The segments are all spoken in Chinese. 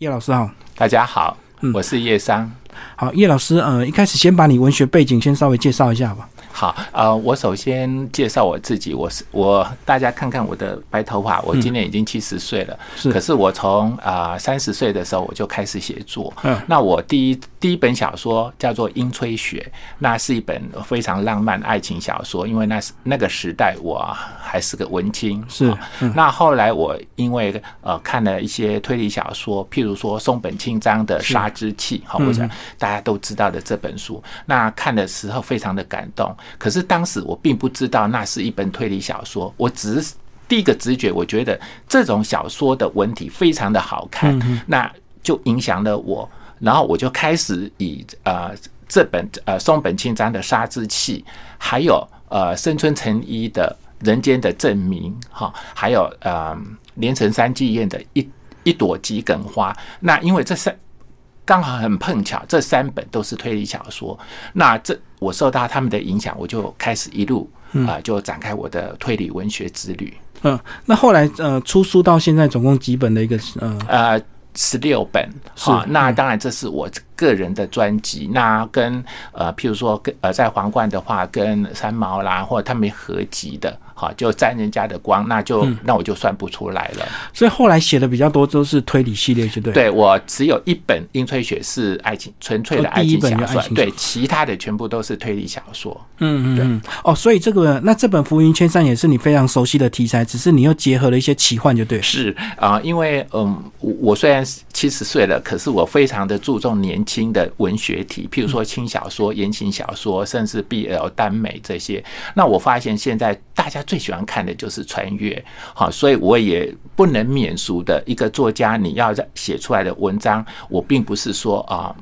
叶老师好，大家好，我是叶商。好，叶老师，呃，一开始先把你文学背景先稍微介绍一下吧。好，呃，我首先介绍我自己，我是我，大家看看我的白头发，我今年已经七十岁了，是，可是我从啊三十岁的时候我就开始写作，嗯，那我第一第一本小说叫做《樱吹雪》，那是一本非常浪漫爱情小说，因为那是那个时代我还是个文青，是，那后来我因为呃看了一些推理小说，譬如说松本清张的《杀之气》，好，或者大家都知道的这本书，那看的时候非常的感动。可是当时我并不知道那是一本推理小说，我只是第一个直觉，我觉得这种小说的文体非常的好看，那就影响了我，然后我就开始以呃这本呃松本清张的《杀之气》，还有呃深村成一的《人间的证明》哈，还有呃连城三纪彦的一一朵桔梗花，那因为这三。刚好很碰巧，这三本都是推理小说。那这我受到他们的影响，我就开始一路啊，就展开我的推理文学之旅。嗯，那后来呃，出书到现在总共几本的一个呃呃十六本。是，那当然这是我个人的专辑。那跟呃，譬如说跟呃，在皇冠的话，跟三毛啦，或者他们合集的。好，就沾人家的光，那就那我就算不出来了。所以后来写的比较多都是推理系列，就对。对我只有一本《樱吹雪》是爱情纯粹的爱情小说，对，其他的全部都是推理小说。嗯嗯嗯。哦，所以这个那这本《浮云千山》也是你非常熟悉的题材，只是你又结合了一些奇幻，就对。是啊，因为嗯，我虽然七十岁了，可是我非常的注重年轻的文学体，譬如说轻小说、言情小说，甚至 BL 耽美这些。那我发现现在大家。最喜欢看的就是穿越，好，所以我也不能免俗的一个作家，你要写出来的文章，我并不是说啊，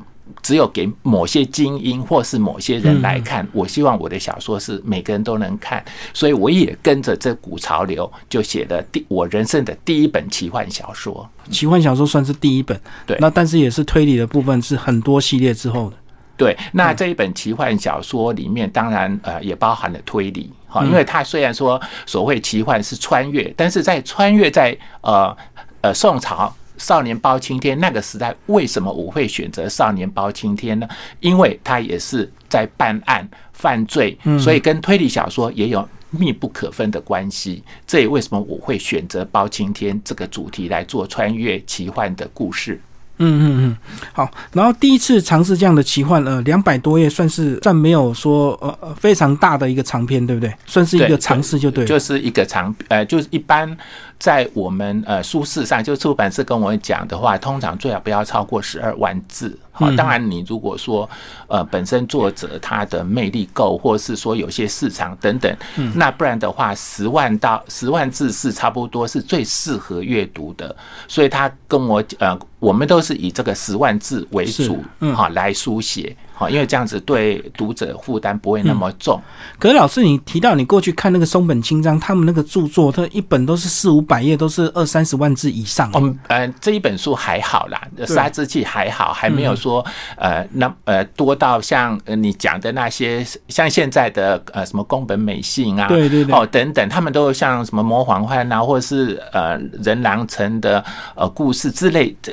只有给某些精英或是某些人来看，我希望我的小说是每个人都能看，所以我也跟着这股潮流，就写了第我人生的第一本奇幻小说。奇幻小说算是第一本，对，那但是也是推理的部分是很多系列之后的。对，那这一本奇幻小说里面，当然呃也包含了推理，哈，因为它虽然说所谓奇幻是穿越，但是在穿越在呃呃宋朝少年包青天那个时代，为什么我会选择少年包青天呢？因为他也是在办案犯罪，所以跟推理小说也有密不可分的关系。这也为什么我会选择包青天这个主题来做穿越奇幻的故事。嗯嗯嗯，好。然后第一次尝试这样的奇幻，呃，两百多页算是算没有说呃非常大的一个长篇，对不对？算是一个尝试就对，就是一个长呃，就是一般在我们呃书市上，就出版社跟我讲的话，通常最好不要超过十二万字。好，当然你如果说呃本身作者他的魅力够，或是说有些市场等等，那不然的话，十万到十万字是差不多是最适合阅读的。所以他跟我呃，我们都是以这个十万字为主，哈，来书写。好，因为这样子对读者负担不会那么重。可是老师，你提到你过去看那个松本清张，他们那个著作，他一本都是四五百页，都是二三十万字以上。嗯，呃，这一本书还好啦，《杀之气》还好，还没有说呃那呃多到像你讲的那些，像现在的呃什么宫本美信啊，对对对，哦等等，他们都像什么魔幻幻啊，或者是呃人狼城的呃故事之类的。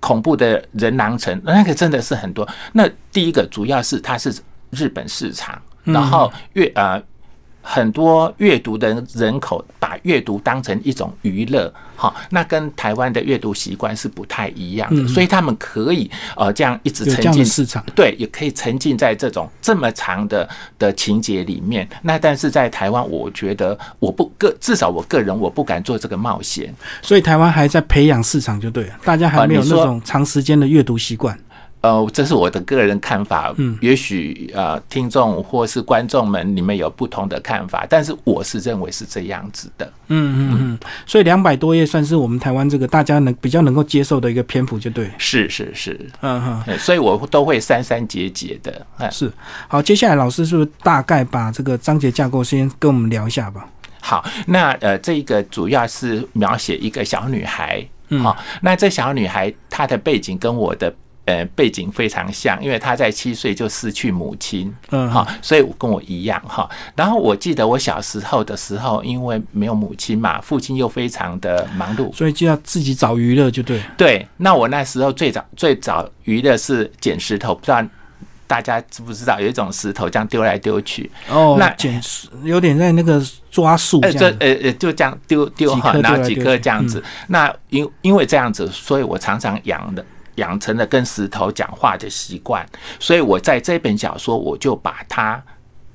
恐怖的人狼城，那个真的是很多。那第一个主要是它是日本市场，然后越呃。很多阅读的人口把阅读当成一种娱乐，哈，那跟台湾的阅读习惯是不太一样的，所以他们可以呃这样一直沉浸市场，对，也可以沉浸在这种这么长的的情节里面。那但是在台湾，我觉得我不个至少我个人我不敢做这个冒险，所以台湾还在培养市场就对了，大家还没有那种长时间的阅读习惯。呃，这是我的个人看法，嗯，也许呃，听众或是观众们，你们有不同的看法，但是我是认为是这样子的，嗯嗯嗯，所以两百多页算是我们台湾这个大家能比较能够接受的一个篇幅，就对，是是是，嗯哼，所以我都会删删节节的，是，好，接下来老师是不是大概把这个章节架构先跟我们聊一下吧？好，那呃，这个主要是描写一个小女孩，好，那这小女孩她的背景跟我的。呃背景非常像，因为他在七岁就失去母亲，嗯，哈，所以跟我一样哈。然后我记得我小时候的时候，因为没有母亲嘛，父亲又非常的忙碌，所以就要自己找娱乐，就对。对，那我那时候最早最早娱乐是捡石头，不知道大家知不知道有一种石头这样丢来丢去，哦，那捡有点在那个抓树呃，这。呃呃就这样丢丢哈，几颗然后几颗这样子。那因因为这样子，所以我常常养的。养成了跟石头讲话的习惯，所以我在这本小说我就把它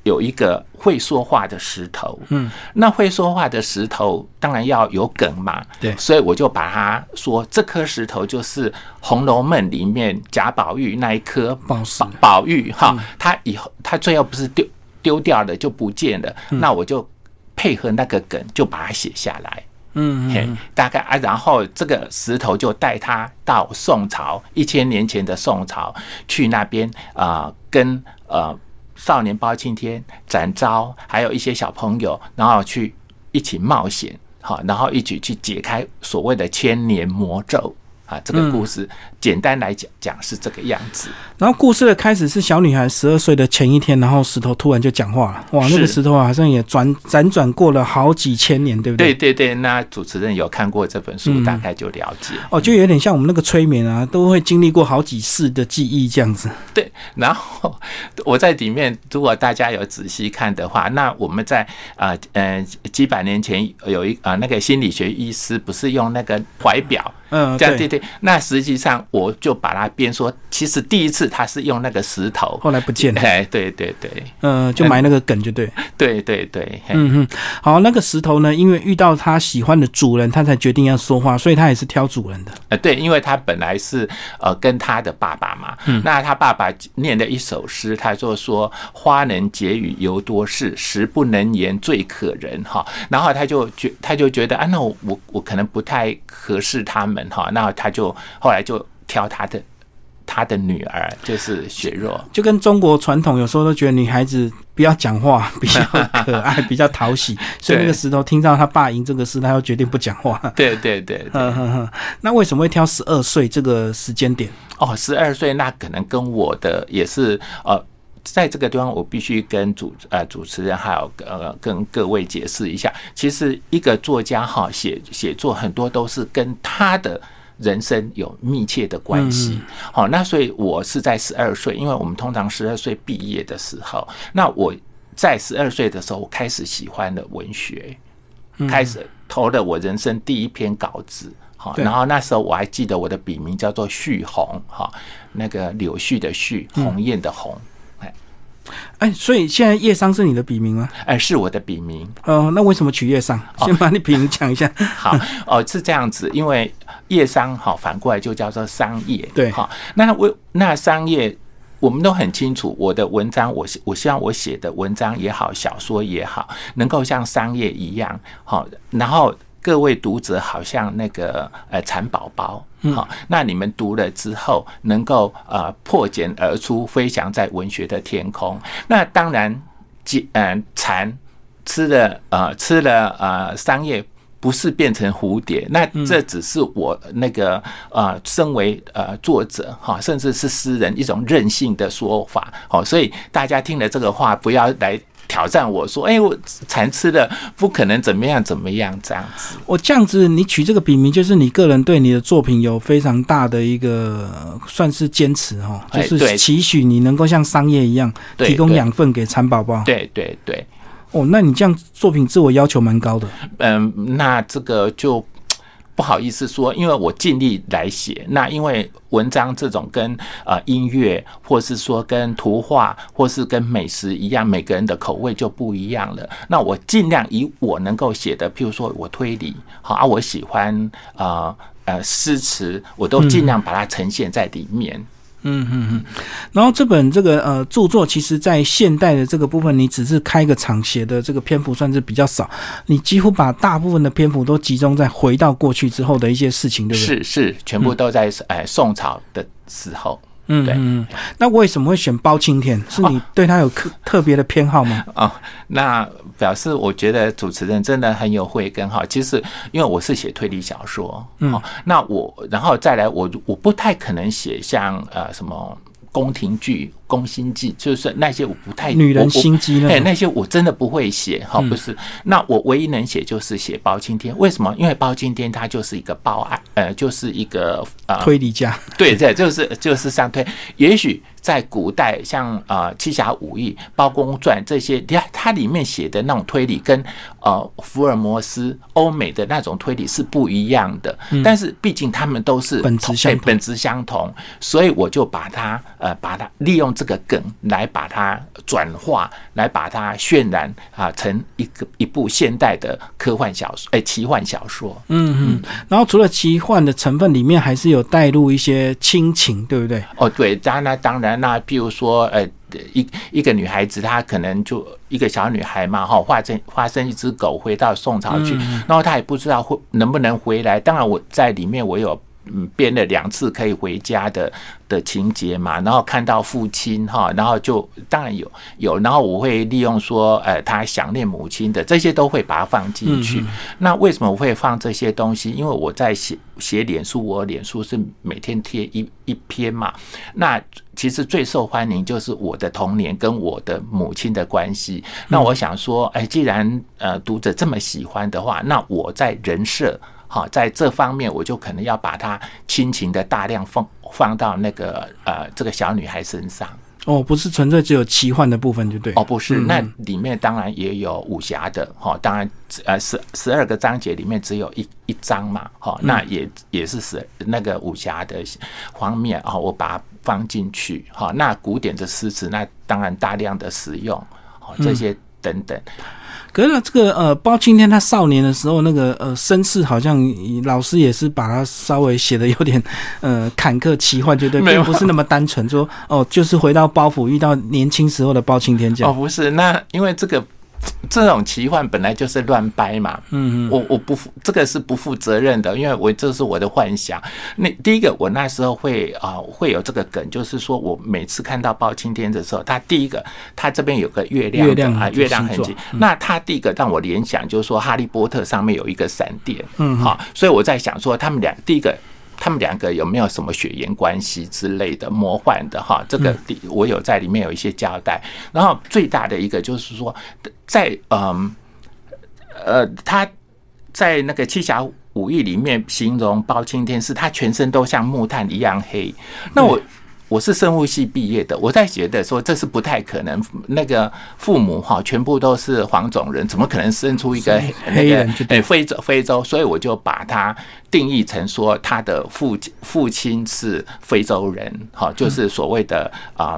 有一个会说话的石头，嗯，那会说话的石头当然要有梗嘛，对。所以我就把它说这颗石头就是《红楼梦》里面贾宝玉那一颗宝石。宝宝玉哈，他以后他最后不是丢丢掉了就不见了，那我就配合那个梗就把它写下来。嗯嘿，大概啊，然后这个石头就带他到宋朝一千年前的宋朝去那边啊、跟呃少年包青天、展昭还有一些小朋友，然后去一起冒险，好，然后一起去解开所谓的千年魔咒。啊。这个故事简单来讲讲是这个样子。然后故事的开始是小女孩十二岁的前一天，然后石头突然就讲话了。哇，那个石头啊好像也转辗转过了好几千年，对不对对？对对，那主持人有看过这本书，嗯大概就了解。哦，就有点像我们那个催眠啊，都会经历过好几世的记忆这样子。对，然后我在里面，如果大家有仔细看的话，那我们在呃呃几百年前有一啊、呃、那个心理学医师不是用那个怀表，嗯，这样对。对，那实际上我就把它编说，其实第一次他是用那个石头，后来不见了，哎，对对对。嗯，就埋那个梗就对。对对对，嗯嗯。哼，好，那个石头呢，因为遇到他喜欢的主人，他才决定要说话，所以他也是挑主人的。呃，对，因为他本来是呃跟他的爸爸嘛，嗯。那他爸爸念的一首诗，他就说“花能解语犹多事，时不能言最可人”哈，然后他就觉他就觉得啊，那我我我可能不太合适他们哈，那他就后来就挑他的他的女儿，就是雪若。就跟中国传统有时候都觉得女孩子不要讲话，比较可爱，比较讨喜，所以那个石头听到他爸赢这个事，他又决定不讲话。对对对对，嗯哼哼，那为什么会挑十二岁这个时间点？哦，十二岁那可能跟我的也是呃，在这个地方我必须跟主呃主持人还有呃跟各位解释一下，其实一个作家哈写写作很多都是跟他的。人生有密切的关系，好、那所以我是在十二岁，因为我们通常十二岁毕业的时候，那我在十二岁的时候，我开始喜欢了文学，开始投了我人生第一篇稿子。好，对。然后那时候我还记得我的笔名叫做旭红，哈，那个柳絮的絮，鸿雁的鸿，哎，所以现在叶商是你的笔名吗？哎，是我的笔名。哦，那为什么取叶商？先把你笔名讲一下。好，哦，是这样子，因为叶商哈，反过来就叫做商业，对好，那为那商业。我们都很清楚，我的文章，我希我希望我写的文章也好，小说也好，能够像商业一样，好，然后各位读者好像那个呃蚕宝宝，好，那你们读了之后，能够呃破茧而出，飞翔在文学的天空。那当然，茧嗯蚕吃了呃吃了呃桑叶。不是变成蝴蝶，那这只是我那个呃，身为呃作者哈，甚至是诗人一种任性的说法，好，所以大家听了这个话，不要来挑战我说，哎、我蚕吃的不可能怎么样怎么样这样子。我这样子，你取这个笔名，就是你个人对你的作品有非常大的一个呃算是坚持哈，就是期许你能够像商业一样对提供养分给蚕宝宝。对对对，哦，那你这样作品自我要求蛮高的。嗯，那这个就不好意思说，因为我尽力来写。那因为文章这种跟呃音乐，或是说跟图画，或是跟美食一样，每个人的口味就不一样了。那我尽量以我能够写的，譬如说我推理，好啊，我喜欢呃呃诗词，我都尽量把它呈现在里面。嗯嗯嗯嗯。然后这本这个呃著作，其实在现代的这个部分，你只是开个场写的这个篇幅算是比较少，你几乎把大部分的篇幅都集中在回到过去之后的一些事情，对不对？是是，全部都在呃宋朝的时候。嗯嗯，那为什么会选包青天？是你对他有特特别的偏好吗？哦，那表示我觉得主持人真的很有慧根哈。其实因为我是写推理小说，嗯，那我然后再来，我我不太可能写像呃什么宫廷剧。宫心计就是那些我不太女人心机哎，那些我真的不会写哈，不是。那我唯一能写就是写包青天，为什么？因为包青天他就是一个报案，呃，就是一个呃推理家。对对，就是就是上推。也许在古代，像呃《七侠五义》《包公传》这些，它它里面写的那种推理，跟呃福尔摩斯欧美的那种推理是不一样的。但是毕竟他们都是本质相本质相同，所以我就把它呃把它利用。这个梗来把它转化，来把它渲染啊，成一个一部现代的科幻小说，哎，奇幻小说。嗯嗯。然后除了奇幻的成分，里面还是有带入一些亲情，对不对？哦，对。当然，当然，那譬如说，呃，一一个女孩子，她可能就一个小女孩嘛，哈，化成化身一只狗回到宋朝去，然后她也不知道会能不能回来。当然，我在里面我有嗯编了两次可以回家的。的情节嘛，然后看到父亲哈，然后就当然有有，然后我会利用说，呃，他想念母亲的这些都会把它放进去。那为什么我会放这些东西？因为我在写写脸书，我脸书是每天贴一一篇嘛。那其实最受欢迎就是我的童年跟我的母亲的关系。那我想说，哎，既然呃读者这么喜欢的话，那我在人设哈，在这方面我就可能要把它亲情的大量放。放到那个呃这个小女孩身上哦，不是纯粹只有奇幻的部分就对哦，不是，那里面当然也有武侠的哈，当然呃十十二个章节里面只有一一章嘛哈，那也也是十那个武侠的方面啊，我把它放进去哈，那古典的诗词那当然大量的使用哦这些等等。可是这个呃，包青天他少年的时候那个呃身世，好像老师也是把他稍微写的有点呃坎坷奇幻，就对并不是那么单纯，说哦，就是回到包府遇到年轻时候的包青天这样。哦，不是，那因为这个。这种奇幻本来就是乱掰嘛，嗯嗯，我我不负这个是不负责任的，因为我这是我的幻想。那第一个，我那时候会啊会有这个梗，就是说我每次看到包青天的时候，他第一个他这边有个月亮，月亮啊月亮痕迹，那他第一个让我联想就是说哈利波特上面有一个闪电，嗯，好，所以我在想说他们俩第一个。他们两个有没有什么血缘关系之类的魔幻的哈？这个我有在里面有一些交代。然后最大的一个就是说，在嗯呃，他在那个七侠五义里面形容包青天是他全身都像木炭一样黑。那我。我是生物系毕业的，我在觉得说这是不太可能。那个父母哈全部都是黄种人，怎么可能生出一个黑人？哎，非洲非洲，所以我就把它定义成说他的父父亲是非洲人，哈，就是所谓的啊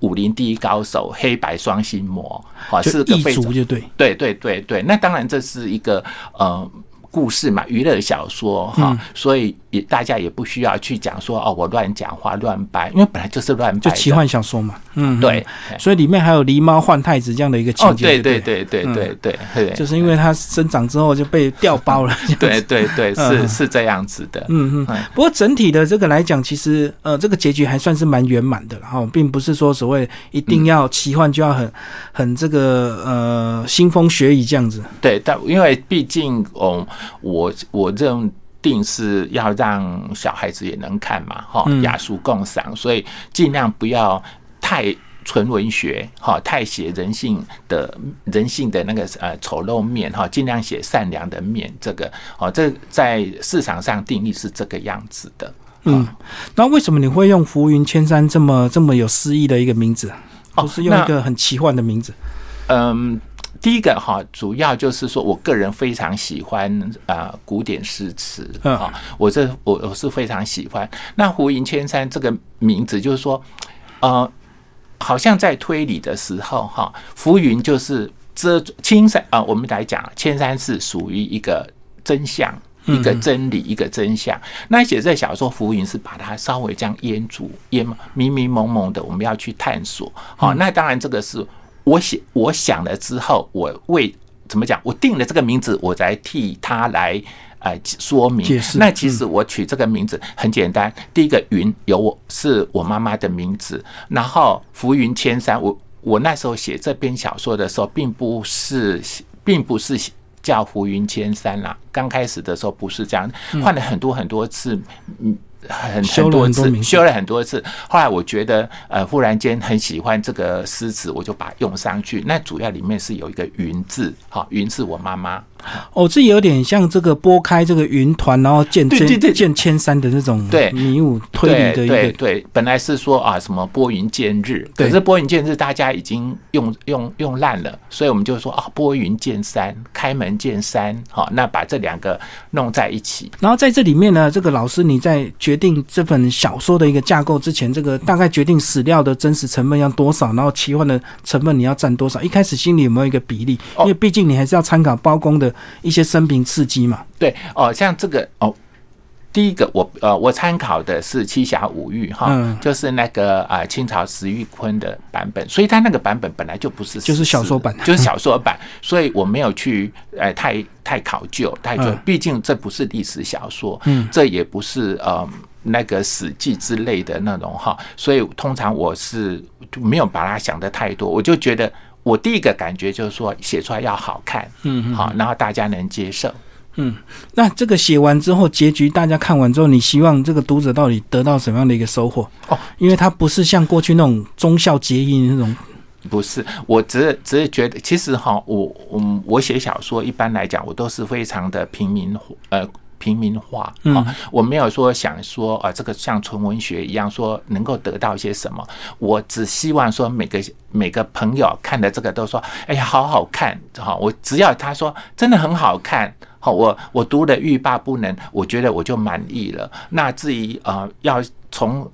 武林第一高手黑白双心魔，哈，是个非族就对，对对对对。那当然这是一个呃。故事嘛，娱乐小说哈，所以也大家也不需要去讲说哦，我乱讲话乱掰，因为本来就是乱掰，就奇幻小说嘛。嗯，对，所以里面还有狸猫换太子这样的一个情节。对对对对对对对，就是因为它生长之后就被调包了。对对对，是是这样子的。嗯嗯。不过整体的这个来讲，其实呃，这个结局还算是蛮圆满的，然后并不是说所谓一定要奇幻就要很很这个呃腥风血雨这样子。对，但因为毕竟哦。我我认定是要让小孩子也能看嘛，哈，雅俗共赏，所以尽量不要太纯文学，哈，太写人性的人性的那个呃丑陋面，哈，尽量写善良的面。这个哦，这在市场上定义是这个样子的。嗯，那为什么你会用浮云千山这么这么有诗意的一个名字？不是用一个很奇幻的名字？嗯。第一个哈，主要就是说我个人非常喜欢啊古典诗词啊，我这我我是非常喜欢。那“胡云千山”这个名字，就是说，呃，好像在推理的时候哈，浮云就是遮青山啊。我们来讲，千山是属于一个真相、一个真理、一个真相。那写这小说，浮云是把它稍微这样淹住、淹迷迷蒙蒙的，我们要去探索。好，那当然这个是。我写，我想了之后，我为怎么讲？我定了这个名字，我才替他来呃说明。那其实我取这个名字很简单，第一个云有我是我妈妈的名字，然后浮云千山。我我那时候写这篇小说的时候，并不是并不是叫浮云千山啦。刚开始的时候不是这样，换了很多很多次，嗯。很很多次修了很多次，后来我觉得呃，忽然间很喜欢这个诗词，我就把它用上去。那主要里面是有一个“云”字，哈，“云”是我妈妈。哦，这有点像这个拨开这个云团，然后见见见千山的那种对迷雾推理的一个对。本来是说啊，什么拨云见日，可是拨云见日大家已经用用用烂了，所以我们就说啊，拨云见山，开门见山，好，那把这两个弄在一起。然后在这里面呢，这个老师你在决定这本小说的一个架构之前，这个大概决定史料的真实成分要多少，然后奇幻的成分你要占多少？一开始心里有没有一个比例？因为毕竟你还是要参考包公的。一些生平刺激嘛，对哦，像这个哦，第一个我呃，我参考的是《七侠五玉》哈，就是那个啊清朝石玉坤的版本，所以他那个版本本来就不是就是小说版，就是小说版，所以我没有去呃太太考究太久，毕竟这不是历史小说，嗯，这也不是呃那个史记之类的那种哈，所以通常我是没有把它想的太多，我就觉得。我第一个感觉就是说，写出来要好看，嗯，好，然后大家能接受，嗯。那这个写完之后，结局大家看完之后，你希望这个读者到底得到什么样的一个收获？哦，因为它不是像过去那种忠孝节义那种，不是。我只是只是觉得，其实哈，我我我写小说一般来讲，我都是非常的平民，呃。平民化啊，我没有说想说啊，这个像纯文学一样说能够得到一些什么。我只希望说每个每个朋友看的这个都说，哎呀，好好看哈！我只要他说真的很好看，好，我我读的欲罢不能，我觉得我就满意了。那至于呃，要从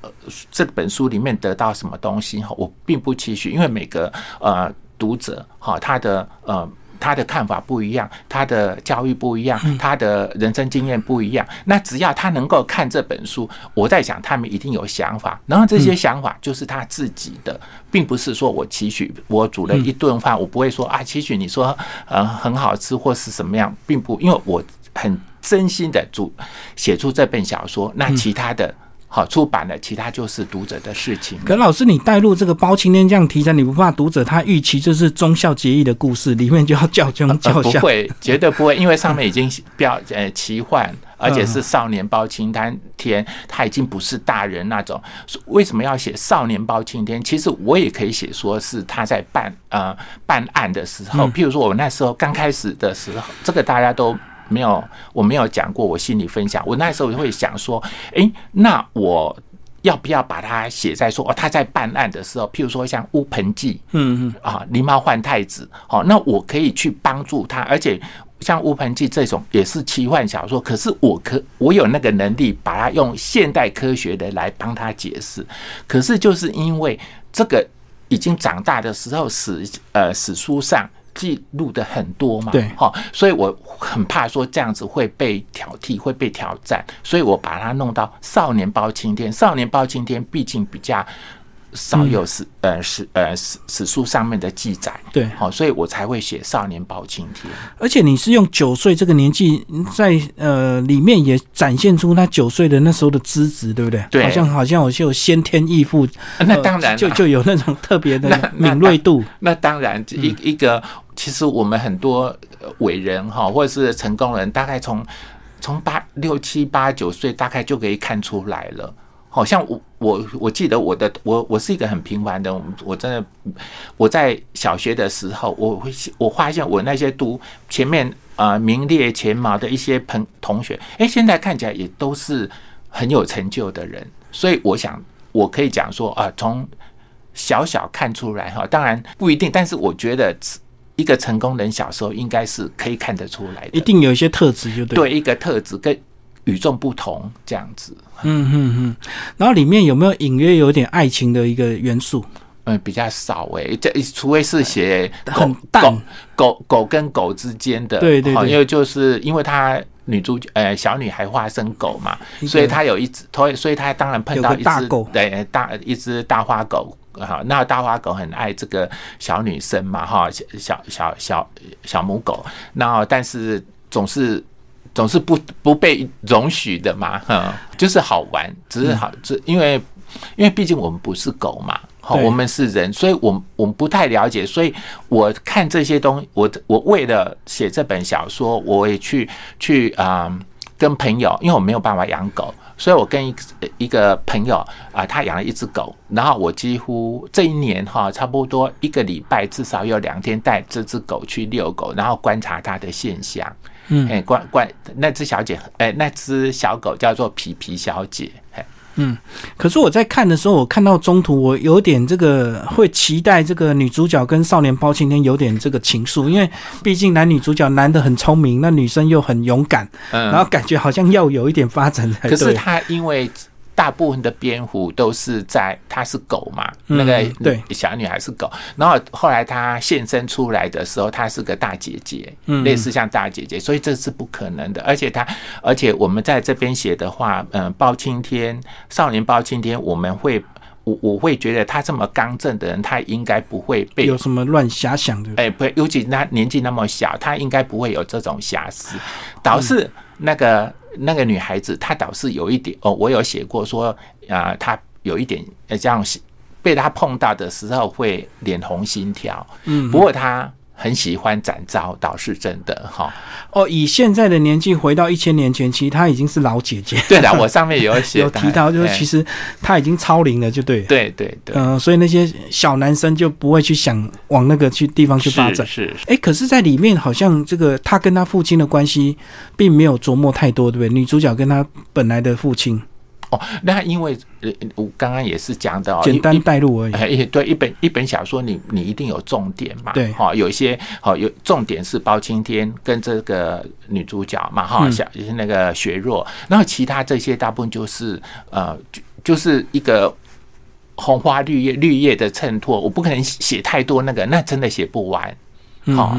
呃这本书里面得到什么东西哈，我并不期许，因为每个呃读者哈，他的呃。他的看法不一样，他的教育不一样，他的人生经验不一样。那只要他能够看这本书，我在想他们一定有想法。然后这些想法就是他自己的，并不是说我期许我煮了一顿饭，我不会说啊期许你说呃很好吃或是什么样，并不，因为我很真心的煮写出这本小说。那其他的。好出版了，其他就是读者的事情。可老师，你带入这个包青天这样题材，你不怕读者他预期就是忠孝节义的故事，里面就要叫忠叫孝？不会，绝对不会，因为上面已经 标呃奇幻，而且是少年包青天，他已经不是大人那种。为什么要写少年包青天？其实我也可以写，说是他在办呃办案的时候，譬如说我那时候刚开始的时候，这个大家都。没有，我没有讲过我心里分享。我那时候会想说，哎，那我要不要把它写在说，哦，他在办案的时候，譬如说像乌盆记，嗯嗯，啊，狸猫换太子，好，那我可以去帮助他，而且像乌盆记这种也是奇幻小说，可是我可我有那个能力把它用现代科学的来帮他解释。可是就是因为这个已经长大的时候，史呃史书上。记录的很多嘛，对，哈，所以我很怕说这样子会被挑剔，会被挑战，所以我把它弄到少年包青天。少年包青天毕竟比较。少有史呃史呃史史书上面的记载，对，好，所以我才会写少年包青天。而且你是用九岁这个年纪，在呃里面也展现出他九岁的那时候的资质，对不对？对，好像好像我就有先天异赋，那当然就就有那种特别的敏锐度。那当然，一一个其实我们很多伟人哈，或者是成功人，大概从从八六七八九岁，大概就可以看出来了。好像我我我记得我的我我是一个很平凡的，我真的我在小学的时候，我会我发现我那些读前面啊名列前茅的一些朋同学，哎，现在看起来也都是很有成就的人，所以我想我可以讲说啊，从小小看出来哈，当然不一定，但是我觉得一个成功人小时候应该是可以看得出来的，一定有一些特质，就对，对一个特质跟与众不同这样子。嗯嗯嗯，然后里面有没有隐约有点爱情的一个元素？嗯，比较少诶，这除非是写很淡狗狗跟狗之间的，对对对，因为就是因为他女主角呃小女孩化身狗嘛，所以她有一只，所以所以她当然碰到一只狗对大一只大花狗哈，那大花狗很爱这个小女生嘛哈，小小小小小母狗，那但是总是。总是不不被容许的嘛，哈，就是好玩，只是好，只因为因为毕竟我们不是狗嘛，好，我们是人，所以我我们不太了解，所以我看这些东西，我我为了写这本小说，我也去去啊跟朋友，因为我没有办法养狗。所以，我跟一一个朋友啊，他养了一只狗，然后我几乎这一年哈，差不多一个礼拜至少有两天带这只狗去遛狗，然后观察它的现象。嗯，哎，怪怪那只小姐，哎，那只小狗叫做皮皮小姐，哎。嗯，可是我在看的时候，我看到中途，我有点这个会期待这个女主角跟少年包青天有点这个情愫，因为毕竟男女主角男的很聪明，那女生又很勇敢，然后感觉好像要有一点发展才对。可是他因为。大部分的蝙蝠都是在，它是狗嘛，那个对。小女孩是狗，然后后来她现身出来的时候，她是个大姐姐，类似像大姐姐，所以这是不可能的。而且她，而且我们在这边写的话，嗯，包青天少年包青天，我们会，我我会觉得他这么刚正的人，他应该不会被有什么乱遐想的，哎，不，尤其他年纪那么小，他应该不会有这种瑕疵，导致那个。那个女孩子，她倒是有一点哦，我有写过说啊，她有一点呃，这样被她碰到的时候会脸红心跳。嗯，不过她。很喜欢展昭，倒是真的哈。哦，以现在的年纪回到一千年前，其实她已经是老姐姐。对的，我上面有写 有提到，就是其实她已经超龄了，就对。对对对。嗯，所以那些小男生就不会去想往那个去地方去发展。是。哎，可是，在里面好像这个她跟她父亲的关系并没有琢磨太多，对不对？女主角跟她本来的父亲。哦，那因为呃，我刚刚也是讲的，简单带入而已。哎，对，一本一本小说，你你一定有重点嘛？对，哈，有一些好有重点是包青天跟这个女主角嘛，哈，小就是那个雪若，然后其他这些大部分就是呃，就就是一个红花绿叶绿叶的衬托，我不可能写太多那个，那真的写不完，好。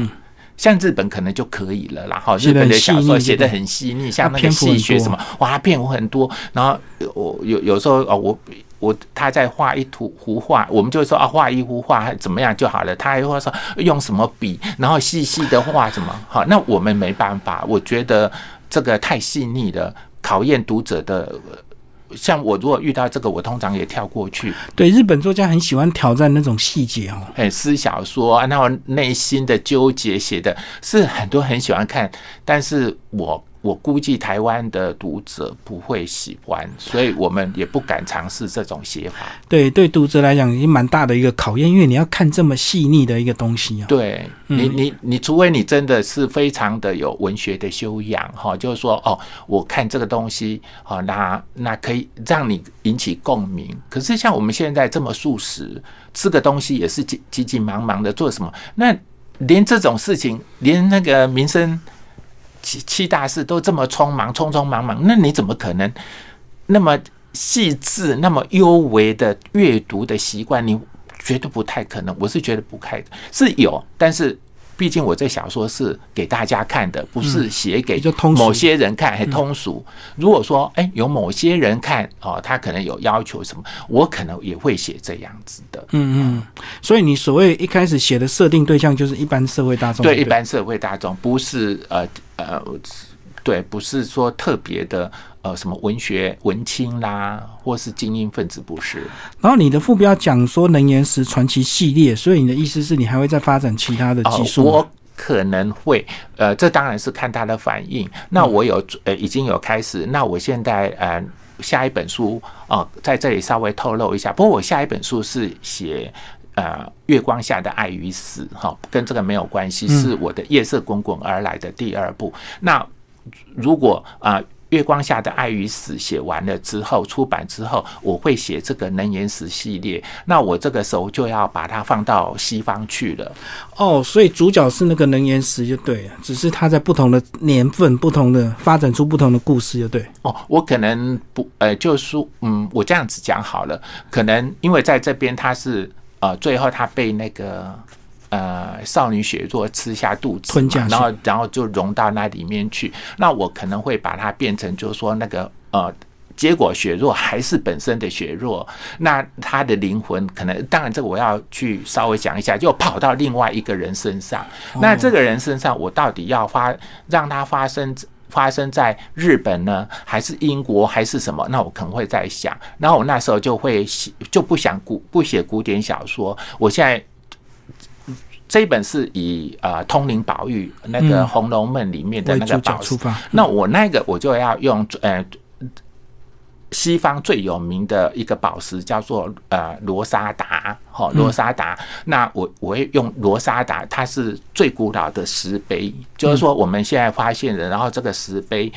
像日本可能就可以了，然后日本的小说写的很细腻，像那个戏谑什么，哇，篇幅很多。然后我有有时候哦，我我他在画一图幅画，我们就说啊，画一幅画怎么样就好了。他还会说用什么笔，然后细细的画什么，好，那我们没办法，我觉得这个太细腻了，考验读者的。像我如果遇到这个，我通常也跳过去。对，日本作家很喜欢挑战那种细节哦。哎，私小说啊，那种内心的纠结写的是很多很喜欢看，但是我。我估计台湾的读者不会喜欢，所以我们也不敢尝试这种写法。对，对读者来讲已经蛮大的一个考验，因为你要看这么细腻的一个东西啊。对你，你，你除非你真的是非常的有文学的修养哈，就是说哦，我看这个东西哦，那那可以让你引起共鸣。可是像我们现在这么素食，吃个东西也是急急急忙忙的做什么？那连这种事情，连那个民生。七七大事都这么匆忙，匆匆忙忙，那你怎么可能那么细致、那么优微的阅读的习惯？你绝对不太可能。我是觉得不太，是有，但是。毕竟我这小说是给大家看的，不是写给某些人看，还通俗。如果说哎有某些人看哦，他可能有要求什么，我可能也会写这样子的。嗯嗯，所以你所谓一开始写的设定对象就是一般社会大众，对一般社会大众，不是呃呃。对，不是说特别的，呃，什么文学文青啦，或是精英分子，不是。然后你的副标讲说能源石传奇系列，所以你的意思是你还会再发展其他的技术？我可能会，呃，这当然是看他的反应。那我有，呃，已经有开始。那我现在，呃，下一本书，哦，在这里稍微透露一下。不过我下一本书是写，呃，月光下的爱与死，哈，跟这个没有关系，是我的夜色滚滚而来的第二部。那如果啊，月光下的爱与死写完了之后，出版之后，我会写这个能言石系列。那我这个时候就要把它放到西方去了。哦，所以主角是那个能言石就对了，只是他在不同的年份、不同的发展出不同的故事就对。哦，我可能不，呃，就是说，嗯，我这样子讲好了，可能因为在这边他是，呃，最后他被那个。呃，少女血若吃下肚子，然后然后就融到那里面去。那我可能会把它变成，就是说那个呃，结果血弱还是本身的血弱，那他的灵魂可能，当然这个我要去稍微讲一下，就跑到另外一个人身上。那这个人身上，我到底要发让他发生发生在日本呢，还是英国，还是什么？那我可能会在想，然后我那时候就会写，就不想古不写古典小说。我现在这一本是以呃通灵宝玉那个《红楼梦》里面的那个宝石，那我那个我就要用呃。西方最有名的一个宝石叫做呃罗莎达，哈罗莎达。那我我会用罗莎达，它是最古老的石碑，就是说我们现在发现的，然后这个石碑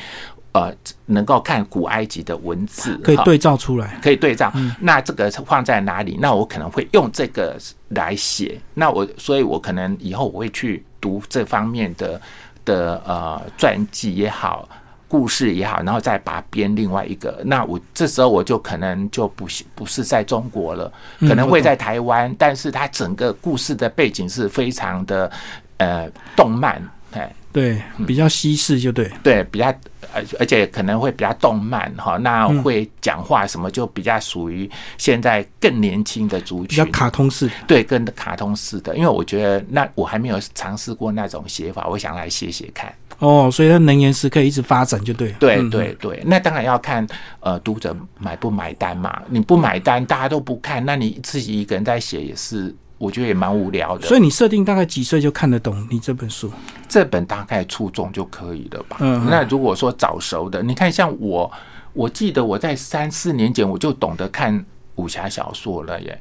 呃能够看古埃及的文字，可以对照出来，可以对照。那这个放在哪里？那我可能会用这个来写。那我所以，我可能以后我会去读这方面的的呃传记也好。故事也好，然后再把编另外一个，那我这时候我就可能就不不是在中国了，可能会在台湾，但是它整个故事的背景是非常的呃动漫，哎，对，比较西式就对，对，比较而而且可能会比较动漫哈，那会讲话什么就比较属于现在更年轻的族群，比较卡通式，对，跟卡通式的，因为我觉得那我还没有尝试过那种写法，我想来写写看。哦，所以它能源石可以一直发展，就对。对对对，那当然要看呃读者买不买单嘛。你不买单，大家都不看，那你自己一个人在写也是，我觉得也蛮无聊的。所以你设定大概几岁就看得懂你这本书？这本大概初中就可以了吧？嗯。那如果说早熟的，你看像我，我记得我在三四年前我就懂得看武侠小说了耶。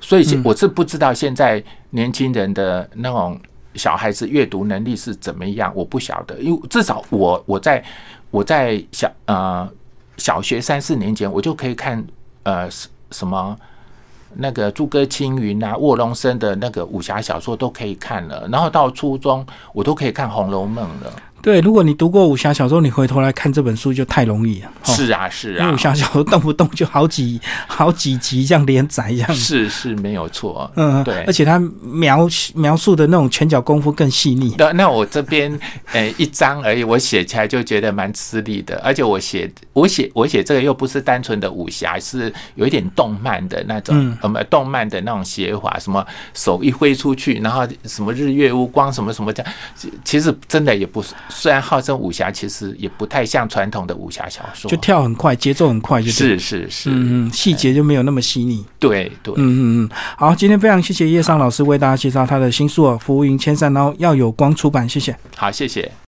所以我是不知道现在年轻人的那种。小孩子阅读能力是怎么样？我不晓得，因为至少我我在我在小呃小学三四年前，我就可以看呃什么那个诸葛青云啊、卧龙生的那个武侠小说都可以看了，然后到初中我都可以看《红楼梦》了。对，如果你读过武侠小说，你回头来看这本书就太容易了。是啊，是啊，武侠小说动不动就好几 好几集这样连载，这样是是没有错。嗯，对，而且他描描述的那种拳脚功夫更细腻。那那我这边呃一章而已，我写起来就觉得蛮吃力的。而且我写我写我写这个又不是单纯的武侠，是有一点动漫的那种，呃，么动漫的那种写法，什么手一挥出去，然后什么日月无光，什么什么这样，其实真的也不是。虽然号称武侠，其实也不太像传统的武侠小说，就跳很快，节奏很快，就是是是，嗯嗯，细节就没有那么细腻。对对，嗯嗯嗯。好，今天非常谢谢叶尚老师为大家介绍他的新书《浮云千山》，然后要有光出版，谢谢。好，谢谢。